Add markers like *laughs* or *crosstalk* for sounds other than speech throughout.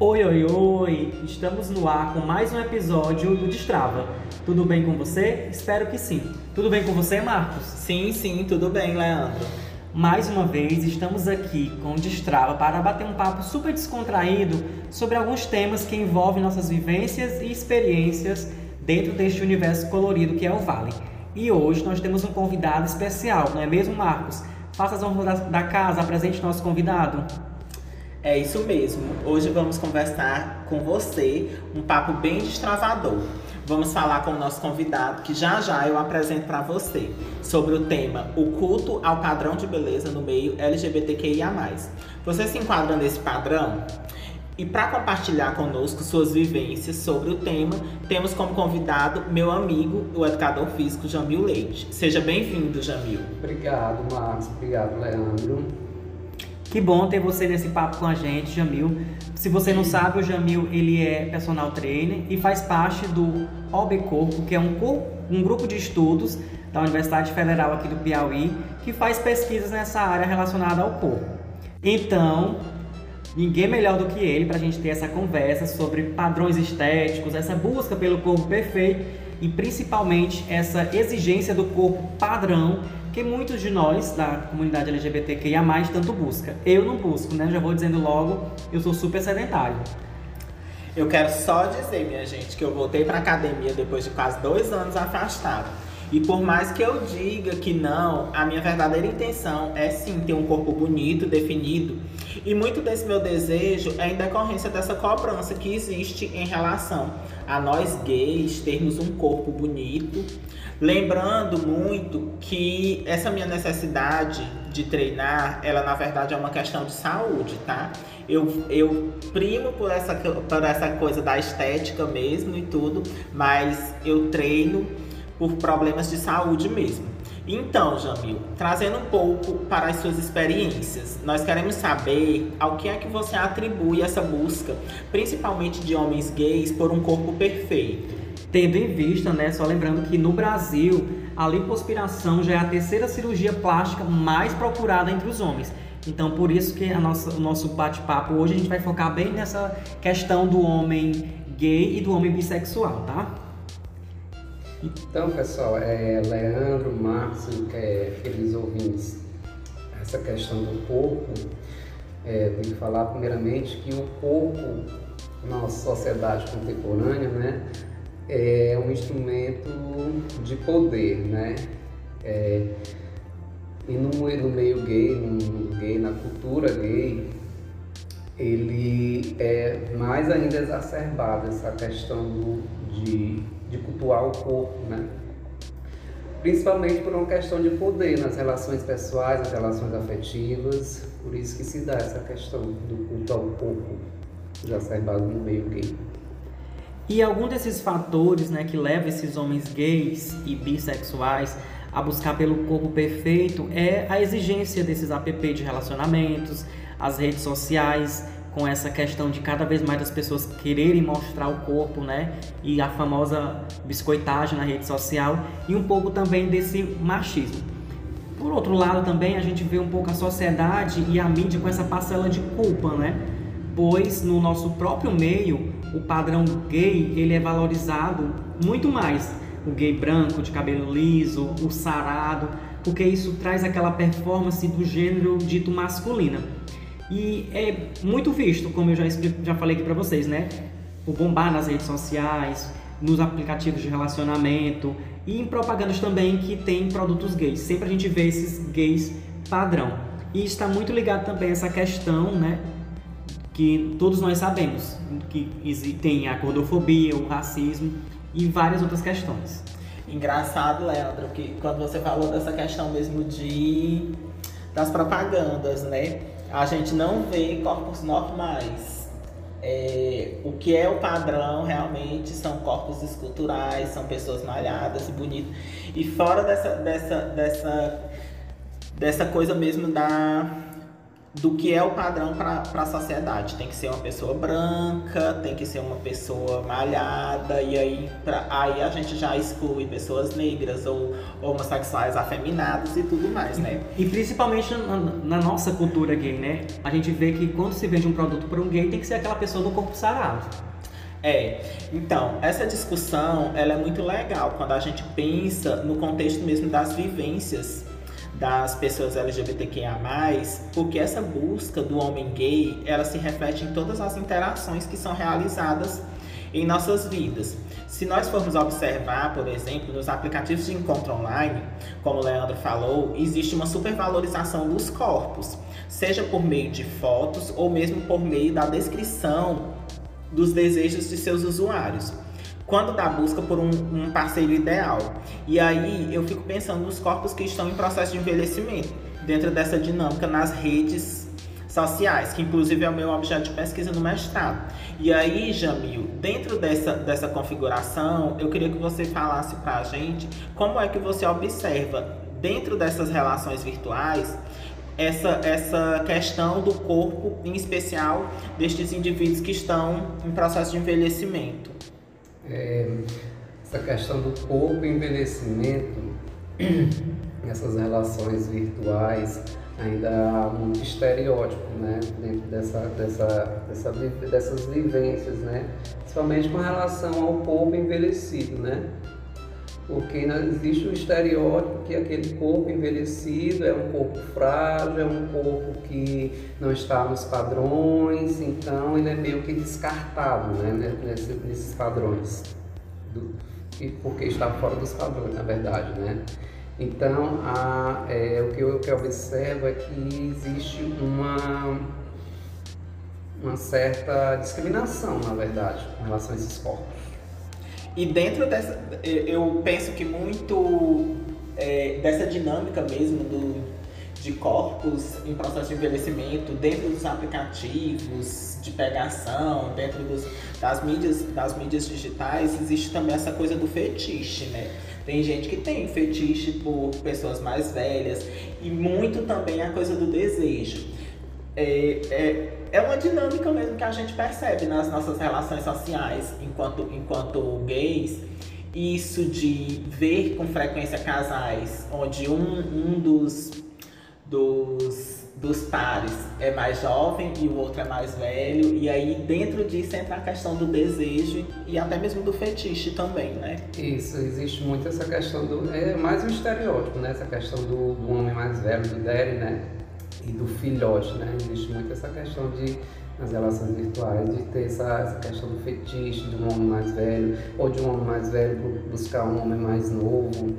Oi, oi, oi! Estamos no ar com mais um episódio do Destrava. Tudo bem com você? Espero que sim. Tudo bem com você, Marcos? Sim, sim, tudo bem, Leandro. Mais uma vez, estamos aqui com o Destrava para bater um papo super descontraído sobre alguns temas que envolvem nossas vivências e experiências dentro deste universo colorido que é o Vale. E hoje nós temos um convidado especial, não é mesmo, Marcos? Faça as honras da casa, apresente nosso convidado. É isso mesmo. Hoje vamos conversar com você um papo bem destravador. Vamos falar com o nosso convidado, que já já eu apresento para você, sobre o tema O culto ao padrão de beleza no meio LGBTQIA. Você se enquadra nesse padrão? E para compartilhar conosco suas vivências sobre o tema, temos como convidado meu amigo, o educador físico Jamil Leite. Seja bem-vindo, Jamil. Obrigado, Marcos. Obrigado, Leandro. Que bom ter você nesse papo com a gente, Jamil. Se você não sabe, o Jamil ele é personal trainer e faz parte do OB Corpo, que é um, um grupo de estudos da Universidade Federal aqui do Piauí, que faz pesquisas nessa área relacionada ao corpo. Então, Ninguém melhor do que ele para a gente ter essa conversa sobre padrões estéticos, essa busca pelo corpo perfeito e principalmente essa exigência do corpo padrão que muitos de nós da comunidade LGBTQIA+, tanto busca. Eu não busco, né? Já vou dizendo logo, eu sou super sedentário. Eu quero só dizer, minha gente, que eu voltei para academia depois de quase dois anos afastado. E por mais que eu diga que não, a minha verdadeira intenção é sim ter um corpo bonito, definido. E muito desse meu desejo é em decorrência dessa cobrança que existe em relação a nós gays termos um corpo bonito. Lembrando muito que essa minha necessidade de treinar, ela na verdade é uma questão de saúde, tá? Eu, eu primo por essa, por essa coisa da estética mesmo e tudo, mas eu treino por problemas de saúde mesmo. Então, Jamil, trazendo um pouco para as suas experiências, nós queremos saber ao que é que você atribui essa busca, principalmente de homens gays, por um corpo perfeito. Tendo em vista, né, só lembrando que no Brasil a lipoaspiração já é a terceira cirurgia plástica mais procurada entre os homens. Então, por isso que nossa, o nosso bate-papo hoje a gente vai focar bem nessa questão do homem gay e do homem bissexual, tá? Então, pessoal, é, Leandro, Marcos, é, queridos ouvintes, essa questão do corpo, é, tem que falar primeiramente que o corpo, na nossa sociedade contemporânea, né, é um instrumento de poder, né? É, e no, no meio gay, no gay, na cultura gay, ele é mais ainda exacerbado essa questão do, de de cultuar o corpo, né? Principalmente por uma questão de poder nas relações pessoais, nas relações afetivas, por isso que se dá essa questão do culto ao corpo exacerbado no meio gay. E algum desses fatores né, que levam esses homens gays e bissexuais a buscar pelo corpo perfeito é a exigência desses app de relacionamentos, as redes sociais, com essa questão de cada vez mais as pessoas quererem mostrar o corpo, né? E a famosa biscoitagem na rede social e um pouco também desse machismo. Por outro lado, também a gente vê um pouco a sociedade e a mídia com essa parcela de culpa, né? Pois no nosso próprio meio, o padrão gay, ele é valorizado muito mais. O gay branco, de cabelo liso, o sarado, porque isso traz aquela performance do gênero dito masculina. E é muito visto, como eu já, já falei aqui para vocês, né? O bombar nas redes sociais, nos aplicativos de relacionamento e em propagandas também que tem produtos gays. Sempre a gente vê esses gays padrão. E está muito ligado também a essa questão, né? Que todos nós sabemos que tem a gordofobia, o racismo e várias outras questões. Engraçado, Leandro, que quando você falou dessa questão mesmo de das propagandas, né? a gente não vê corpos normais. É, o que é o padrão realmente são corpos esculturais, são pessoas malhadas e bonitas. E fora dessa, dessa, dessa, dessa coisa mesmo da, do que é o padrão para a sociedade. Tem que ser uma pessoa branca, tem que ser uma pessoa malhada, e aí, pra, aí a gente já exclui pessoas negras ou homossexuais afeminados e tudo mais, né? E, e principalmente na, na, nossa cultura gay, né? A gente vê que quando se vende um produto para um gay, tem que ser aquela pessoa do corpo sarado. É, então, essa discussão ela é muito legal quando a gente pensa no contexto mesmo das vivências das pessoas LGBTQIA+, porque essa busca do homem gay, ela se reflete em todas as interações que são realizadas em nossas vidas. Se nós formos observar, por exemplo, nos aplicativos de encontro online, como o Leandro falou, existe uma supervalorização dos corpos, seja por meio de fotos ou mesmo por meio da descrição dos desejos de seus usuários quando da busca por um, um, parceiro ideal. E aí eu fico pensando nos corpos que estão em processo de envelhecimento, dentro dessa dinâmica nas redes sociais, que inclusive é o meu objeto de pesquisa no mestrado. E aí, Jamil, dentro dessa, dessa configuração, eu queria que você falasse para a gente como é que você observa, dentro dessas relações virtuais, essa, essa questão do corpo, em especial destes indivíduos que estão em processo de envelhecimento é, essa questão do corpo envelhecimento, *clears throat* essas relações virtuais, ainda há muito estereótipo né, dentro dessa, dessa, dessa, dessas vivências, né? principalmente com relação ao corpo envelhecido. Né? Porque existe o estereótipo que aquele corpo envelhecido é um corpo frágil, é um corpo que não está nos padrões, então ele é meio que descartado né, nesses, nesses padrões, do, porque está fora dos padrões, na verdade. Né? Então, a, é, o que eu, que eu observo é que existe uma, uma certa discriminação, na verdade, com relação a esses corpos. E dentro dessa, eu penso que muito é, dessa dinâmica mesmo do, de corpos em processo de envelhecimento, dentro dos aplicativos de pegação, dentro dos, das, mídias, das mídias digitais, existe também essa coisa do fetiche, né? Tem gente que tem fetiche por pessoas mais velhas e muito também a coisa do desejo. É, é, é uma dinâmica mesmo que a gente percebe nas nossas relações sociais enquanto, enquanto gays. Isso de ver com frequência casais onde um, um dos, dos, dos pares é mais jovem e o outro é mais velho. E aí dentro disso entra a questão do desejo e até mesmo do fetiche também, né? Isso, existe muito essa questão do. É mais um estereótipo, né? Essa questão do, do homem mais velho, do daddy, né? E do filhote, né? Existe muito essa questão de nas relações virtuais de ter essa, essa questão do fetiche de um homem mais velho ou de um homem mais velho buscar um homem mais novo.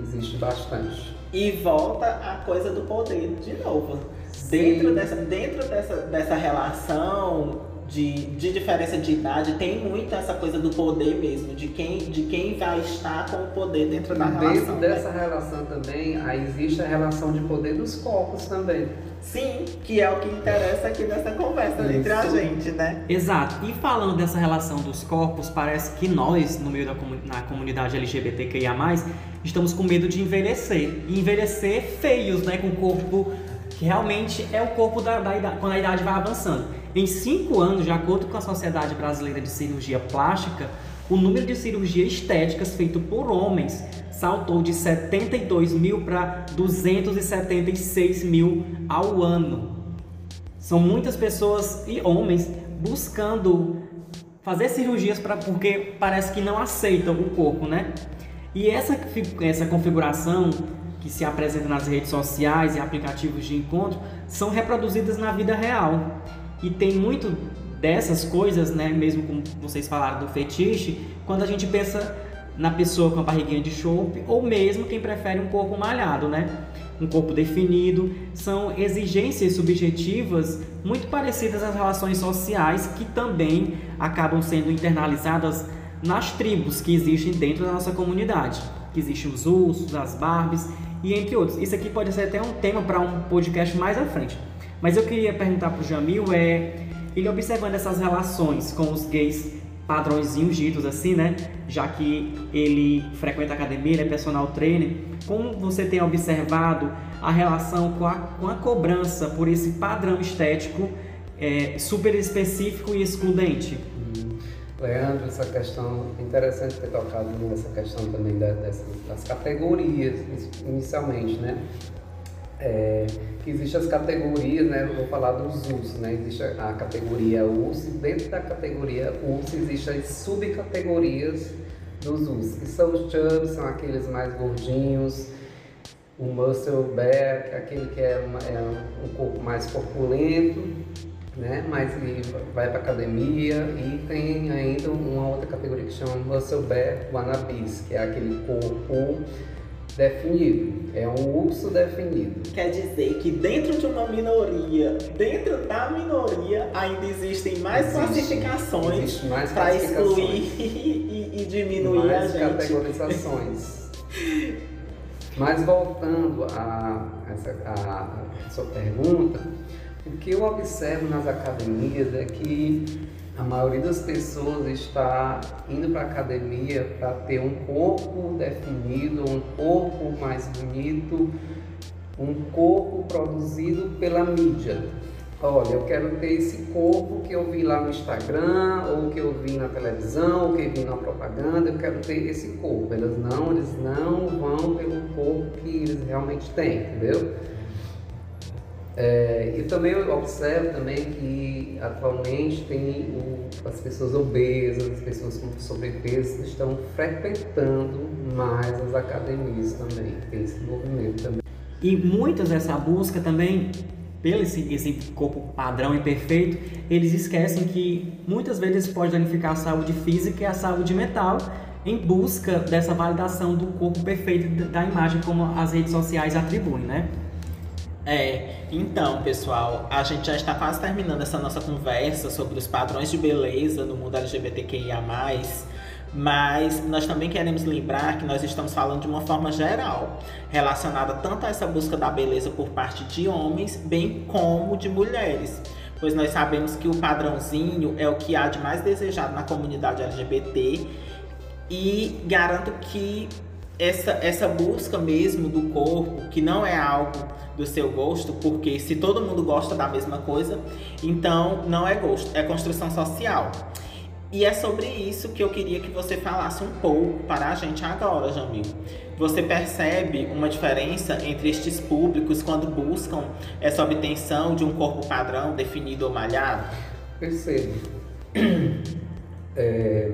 Existe bastante. E volta a coisa do poder de novo. Dentro dessa, dentro dessa, dessa relação de, de diferença de idade, tem muito essa coisa do poder mesmo, de quem, de quem vai estar com o poder dentro da dentro relação. Dentro dessa né? relação também, aí existe a relação de poder dos corpos também. Sim, que é o que interessa aqui nessa conversa Isso. entre a gente, né? Exato. E falando dessa relação dos corpos, parece que nós, no meio da na comunidade LGBTQIA+, estamos com medo de envelhecer. E envelhecer feios, né? Com o corpo que realmente é o corpo da, da idade, quando a idade vai avançando. Em cinco anos, de acordo com a Sociedade Brasileira de Cirurgia Plástica, o número de cirurgias estéticas feito por homens saltou de 72 mil para 276 mil ao ano. São muitas pessoas e homens buscando fazer cirurgias para porque parece que não aceitam o corpo, né? E essa, essa configuração que se apresenta nas redes sociais e aplicativos de encontro são reproduzidas na vida real. E tem muito dessas coisas, né, mesmo como vocês falaram do fetiche, quando a gente pensa na pessoa com a barriguinha de chope ou mesmo quem prefere um corpo malhado, né? Um corpo definido, são exigências subjetivas muito parecidas às relações sociais que também acabam sendo internalizadas nas tribos que existem dentro da nossa comunidade. Que existem os ursos, as barbies e entre outros. Isso aqui pode ser até um tema para um podcast mais à frente. Mas eu queria perguntar para o Jamil é ele observando essas relações com os gays padrõezinhos ditos assim, né? Já que ele frequenta academia, ele é personal trainer. Como você tem observado a relação com a, com a cobrança por esse padrão estético é, super específico e excludente? Leandro, essa questão, interessante ter tocado nessa questão também das, categorias, inicialmente, né? É, que existem as categorias, né? Vou falar dos URS, né? Existe a categoria URS, dentro da categoria URS existem as subcategorias dos URS, que são os chubs, são aqueles mais gordinhos, o muscle back, aquele que é, é um corpo mais corpulento, né? Mas ele vai para academia e tem ainda uma outra categoria que chama muscle back wannabes, que é aquele corpo definido, é um urso definido. Quer dizer que dentro de uma minoria, dentro da minoria, ainda existem mais Existe, classificações para excluir *laughs* e, e, diminuir mais a gente. categorizações. *laughs* Mas voltando a essa a, a sua pergunta, o que eu observo nas academias é que a maioria das pessoas está indo para a academia para ter um corpo definido, um corpo mais bonito, um corpo produzido pela mídia. Olha, eu quero ter esse corpo que eu vi lá no Instagram, ou que eu vi na televisão, ou que eu vi na propaganda, eu quero ter esse corpo. Eles não, eles não vão pelo corpo que eles realmente têm, entendeu? É, e também eu observo também que atualmente tem o, as pessoas obesas, as pessoas com sobrepeso estão frequentando mais as academias também, tem esse movimento também. E muitas dessa busca também pelo esse, esse corpo padrão e perfeito, eles esquecem que muitas vezes pode danificar a saúde física e a saúde mental em busca dessa validação do corpo perfeito da imagem como as redes sociais atribuem, né? É, então, pessoal, a gente já está quase terminando essa nossa conversa sobre os padrões de beleza no mundo LGBTQIA+, mas nós também queremos lembrar que nós estamos falando de uma forma geral, relacionada tanto a essa busca da beleza por parte de homens, bem como de mulheres. Pois nós sabemos que o padrãozinho é o que há de mais desejado na comunidade LGBT e garanto que essa, essa busca mesmo do corpo, que não é algo do seu gosto, porque se todo mundo gosta da mesma coisa, então não é gosto, é construção social. E é sobre isso que eu queria que você falasse um pouco para a gente agora, Jamil. Você percebe uma diferença entre estes públicos quando buscam essa obtenção de um corpo padrão definido ou malhado? Percebo. *clears throat* É,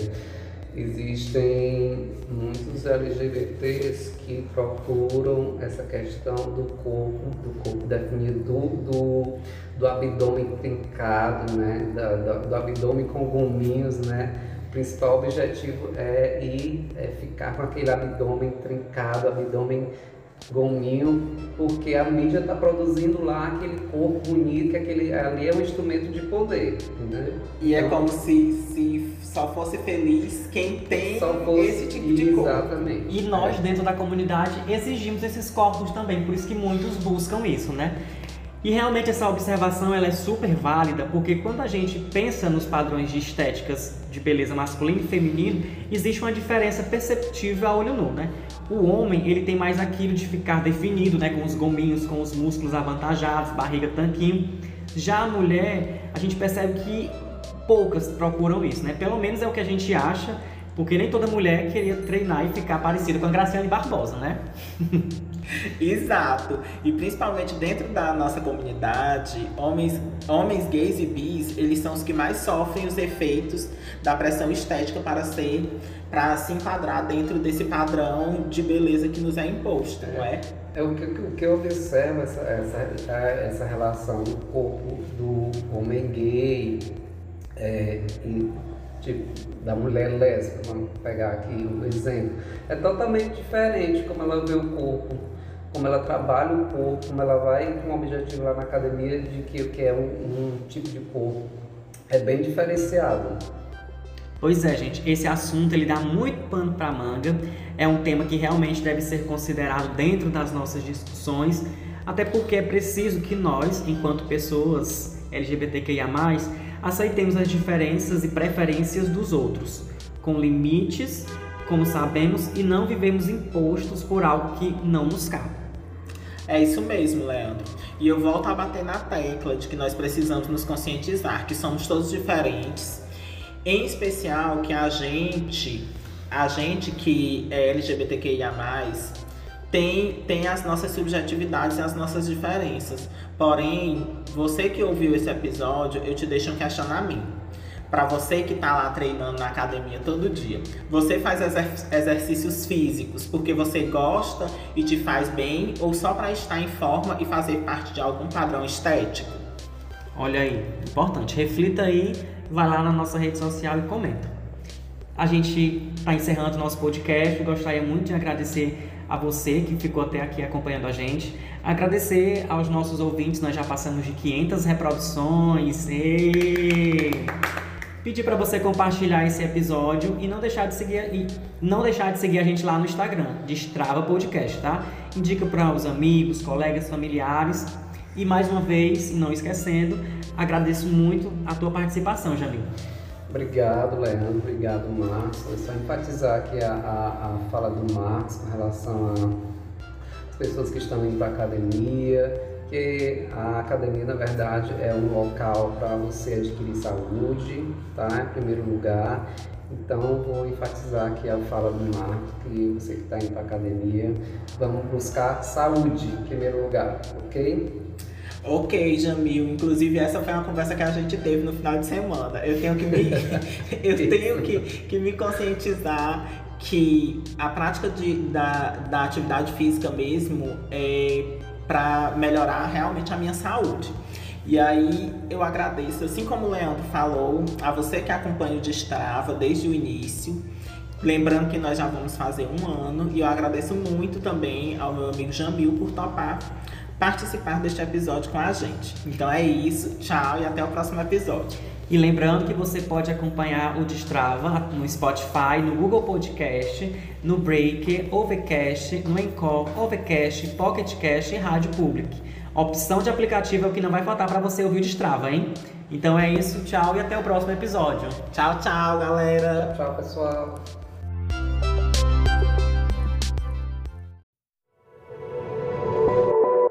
existem muitos LGBTs que procuram essa questão do corpo, do corpo definido, do, do, do abdômen trincado, né? Da, do abdômen com gominhos, né? O principal objetivo é ir é ficar com aquele abdômen trincado, abdômen gominho, porque a mídia está produzindo lá aquele corpo bonito, que aquele, ali é um instrumento de poder, entendeu? E é como se, se só fosse feliz quem tem fosse, esse tipo de corpo. Exatamente. E nós, é. dentro da comunidade, exigimos esses corpos também, por isso que muitos buscam isso, né? E realmente essa observação ela é super válida, porque quando a gente pensa nos padrões de estéticas de beleza masculino e feminino, existe uma diferença perceptível a olho nu, né? O homem, ele tem mais aquilo de ficar definido, né, com os gominhos, com os músculos avantajados, barriga tanquinho. Já a mulher, a gente percebe que poucas procuram isso, né? Pelo menos é o que a gente acha, porque nem toda mulher queria treinar e ficar parecida com a Graciane Barbosa, né? *laughs* Exato. E principalmente dentro da nossa comunidade, homens, homens gays e bis, eles são os que mais sofrem os efeitos da pressão estética para ser para se enquadrar dentro desse padrão de beleza que nos é imposto, não é? É o que, o que eu observo essa, essa, essa relação do corpo do homem gay é, e, tipo, da mulher lésbica, vamos pegar aqui um exemplo, é totalmente diferente como ela vê o corpo, como ela trabalha o corpo, como ela vai com um objetivo lá na academia de que, que é um, um tipo de corpo. É bem diferenciado. Pois é, gente, esse assunto ele dá muito pano para manga. É um tema que realmente deve ser considerado dentro das nossas discussões, até porque é preciso que nós, enquanto pessoas LGBTQIA+, aceitemos as diferenças e preferências dos outros, com limites, como sabemos, e não vivemos impostos por algo que não nos cabe. É isso mesmo, Leandro. E eu volto a bater na tecla de que nós precisamos nos conscientizar que somos todos diferentes, em especial que a gente, a gente que é LGBTQIA+, tem, tem as nossas subjetividades e as nossas diferenças. Porém, você que ouviu esse episódio, eu te deixo um questionamento para você que está lá treinando na academia todo dia. Você faz exer exercícios físicos porque você gosta e te faz bem ou só para estar em forma e fazer parte de algum padrão estético? Olha aí, importante. Reflita aí, vai lá na nossa rede social e comenta. A gente está encerrando o nosso podcast. Gostaria muito de agradecer a você que ficou até aqui acompanhando a gente. Agradecer aos nossos ouvintes, nós já passamos de 500 reproduções. E pedir para você compartilhar esse episódio e não deixar de seguir e não deixar de seguir a gente lá no Instagram, Destrava Podcast, tá? Indica para os amigos, colegas, familiares. E mais uma vez, não esquecendo, agradeço muito a tua participação, Jamil. Obrigado, Leandro. Obrigado, Marcos. É só enfatizar aqui a, a, a fala do Marcos com relação às pessoas que estão indo para a academia, porque a academia, na verdade, é um local para você adquirir saúde, tá? Em primeiro lugar. Então, vou enfatizar aqui a fala do Marco, que você que está indo para a academia, vamos buscar saúde em primeiro lugar, ok? Ok, Jamil. Inclusive, essa foi uma conversa que a gente teve no final de semana. Eu tenho que me, *laughs* eu tenho que, que me conscientizar que a prática de, da, da atividade física mesmo é para melhorar realmente a minha saúde. E aí eu agradeço, assim como o Leandro falou, a você que acompanha o Destrava desde o início. Lembrando que nós já vamos fazer um ano e eu agradeço muito também ao meu amigo Jamil por topar participar deste episódio com a gente. Então é isso, tchau e até o próximo episódio. E lembrando que você pode acompanhar o Destrava no Spotify, no Google Podcast, no Breaker, Overcast, no Encore, Overcast, Pocketcast e Rádio Public. Opção de aplicativo é o que não vai faltar para você ouvir o Destrava, hein? Então é isso, tchau e até o próximo episódio. Tchau, tchau, galera. Tchau, pessoal.